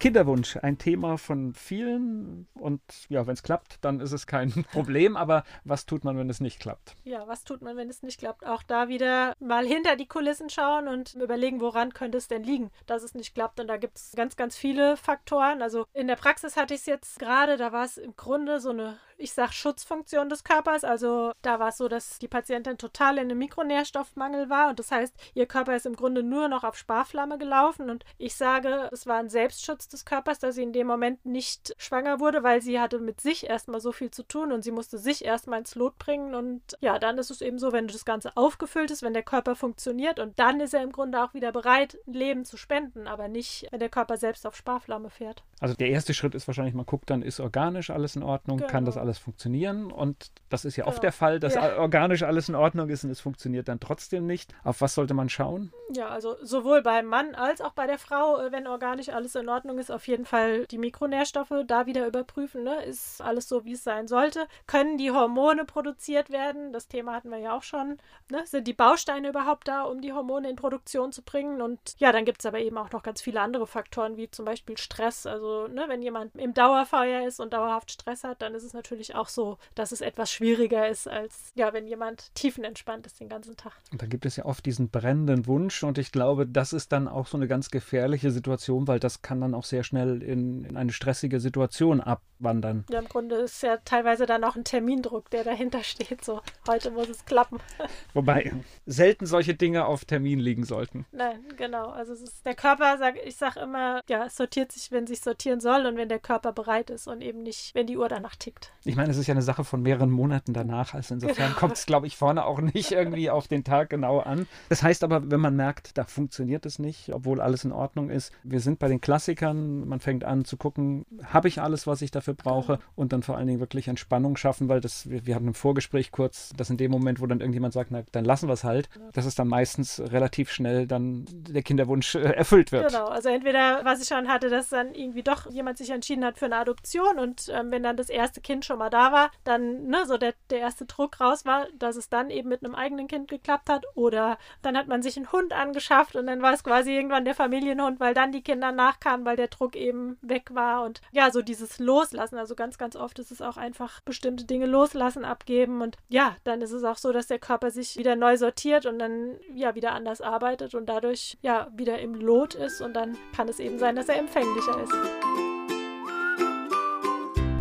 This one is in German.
Kinderwunsch, ein Thema von vielen und ja, wenn es klappt, dann ist es kein Problem, aber was tut man, wenn es nicht klappt? Ja, was tut man, wenn es nicht klappt? Auch da wieder mal hinter die Kulissen schauen und überlegen, woran könnte es denn liegen, dass es nicht klappt. Und da gibt es ganz, ganz viele Faktoren. Also in der Praxis hatte ich es jetzt gerade, da war es im Grunde so eine ich sage Schutzfunktion des Körpers. Also da war es so, dass die Patientin total in einem Mikronährstoffmangel war und das heißt, ihr Körper ist im Grunde nur noch auf Sparflamme gelaufen und ich sage, es war ein Selbstschutz des Körpers, dass sie in dem Moment nicht schwanger wurde, weil sie hatte mit sich erstmal so viel zu tun und sie musste sich erstmal ins Lot bringen und ja, dann ist es eben so, wenn das Ganze aufgefüllt ist, wenn der Körper funktioniert und dann ist er im Grunde auch wieder bereit, ein Leben zu spenden, aber nicht, wenn der Körper selbst auf Sparflamme fährt. Also der erste Schritt ist wahrscheinlich, man guckt dann, ist organisch alles in Ordnung, genau. kann das genau. Alles funktionieren und das ist ja genau. oft der Fall, dass ja. organisch alles in Ordnung ist und es funktioniert dann trotzdem nicht. Auf was sollte man schauen? Ja, also sowohl beim Mann als auch bei der Frau, äh, wenn organisch alles in Ordnung ist, auf jeden Fall die Mikronährstoffe da wieder überprüfen. Ne? Ist alles so, wie es sein sollte? Können die Hormone produziert werden? Das Thema hatten wir ja auch schon. Ne? Sind die Bausteine überhaupt da, um die Hormone in Produktion zu bringen? Und ja, dann gibt es aber eben auch noch ganz viele andere Faktoren, wie zum Beispiel Stress. Also ne, wenn jemand im Dauerfeuer ist und dauerhaft Stress hat, dann ist es natürlich auch so, dass es etwas schwieriger ist, als ja, wenn jemand tiefenentspannt ist den ganzen Tag. Und da gibt es ja oft diesen brennenden Wunsch und ich glaube, das ist dann auch so eine ganz gefährliche Situation, weil das kann dann auch sehr schnell in, in eine stressige Situation abwandern. Ja, im Grunde ist ja teilweise dann auch ein Termindruck, der dahinter steht. So, heute muss es klappen. Wobei selten solche Dinge auf Termin liegen sollten. Nein, genau. Also ist, der Körper, sag, ich sage immer, ja, es sortiert sich, wenn sich sortieren soll und wenn der Körper bereit ist und eben nicht, wenn die Uhr danach tickt. Ich meine, es ist ja eine Sache von mehreren Monaten danach. Also insofern genau. kommt es, glaube ich, vorne auch nicht irgendwie auf den Tag genau an. Das heißt aber, wenn man merkt, da funktioniert es nicht, obwohl alles in Ordnung ist. Wir sind bei den Klassikern. Man fängt an zu gucken, habe ich alles, was ich dafür brauche genau. und dann vor allen Dingen wirklich Entspannung schaffen, weil das, wir, wir hatten im Vorgespräch kurz, dass in dem Moment, wo dann irgendjemand sagt, na, dann lassen wir es halt, dass es dann meistens relativ schnell dann der Kinderwunsch äh, erfüllt wird. Genau, also entweder, was ich schon hatte, dass dann irgendwie doch jemand sich entschieden hat für eine Adoption und ähm, wenn dann das erste Kind schon mal da war, dann ne, so der, der erste Druck raus war, dass es dann eben mit einem eigenen Kind geklappt hat. Oder dann hat man sich einen Hund angeschafft und dann war es quasi irgendwann der Familienhund, weil dann die Kinder nachkamen, weil der Druck eben weg war. Und ja, so dieses Loslassen, also ganz, ganz oft ist es auch einfach bestimmte Dinge loslassen, abgeben. Und ja, dann ist es auch so, dass der Körper sich wieder neu sortiert und dann ja wieder anders arbeitet und dadurch ja wieder im Lot ist und dann kann es eben sein, dass er empfänglicher ist.